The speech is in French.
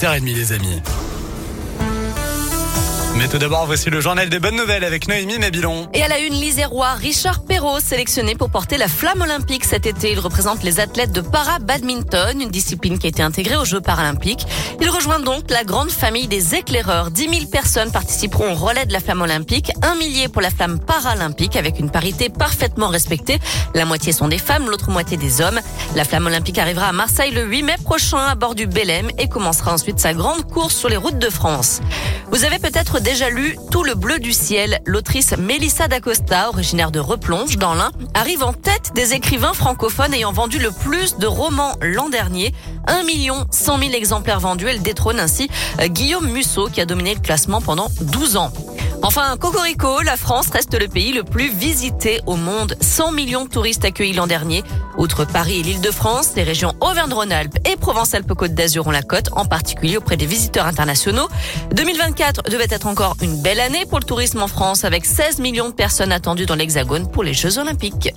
8h30 les amis. Mais tout d'abord, voici le journal des bonnes nouvelles avec Noémie Mabilon. Et à la une, l'Isérois Richard Perrault, sélectionné pour porter la flamme olympique cet été. Il représente les athlètes de para-badminton, une discipline qui a été intégrée aux Jeux paralympiques. Il rejoint donc la grande famille des éclaireurs. 10 000 personnes participeront au relais de la flamme olympique, un millier pour la flamme paralympique avec une parité parfaitement respectée. La moitié sont des femmes, l'autre moitié des hommes. La flamme olympique arrivera à Marseille le 8 mai prochain à bord du Belém et commencera ensuite sa grande course sur les routes de France. Vous avez peut-être déjà lu Tout le bleu du ciel. L'autrice Melissa d'Acosta, originaire de Replonge dans l'Ain, arrive en tête des écrivains francophones ayant vendu le plus de romans l'an dernier. 1 million 100 000 exemplaires vendus. Elle détrône ainsi euh, Guillaume Musso qui a dominé le classement pendant 12 ans. Enfin, Cocorico, la France reste le pays le plus visité au monde. 100 millions de touristes accueillis l'an dernier. Outre Paris et l'Île-de-France, les régions Auvergne-Rhône-Alpes et Provence-Alpes-Côte d'Azur ont la cote, en particulier auprès des visiteurs internationaux. 2024 devait être encore une belle année pour le tourisme en France avec 16 millions de personnes attendues dans l'Hexagone pour les Jeux Olympiques.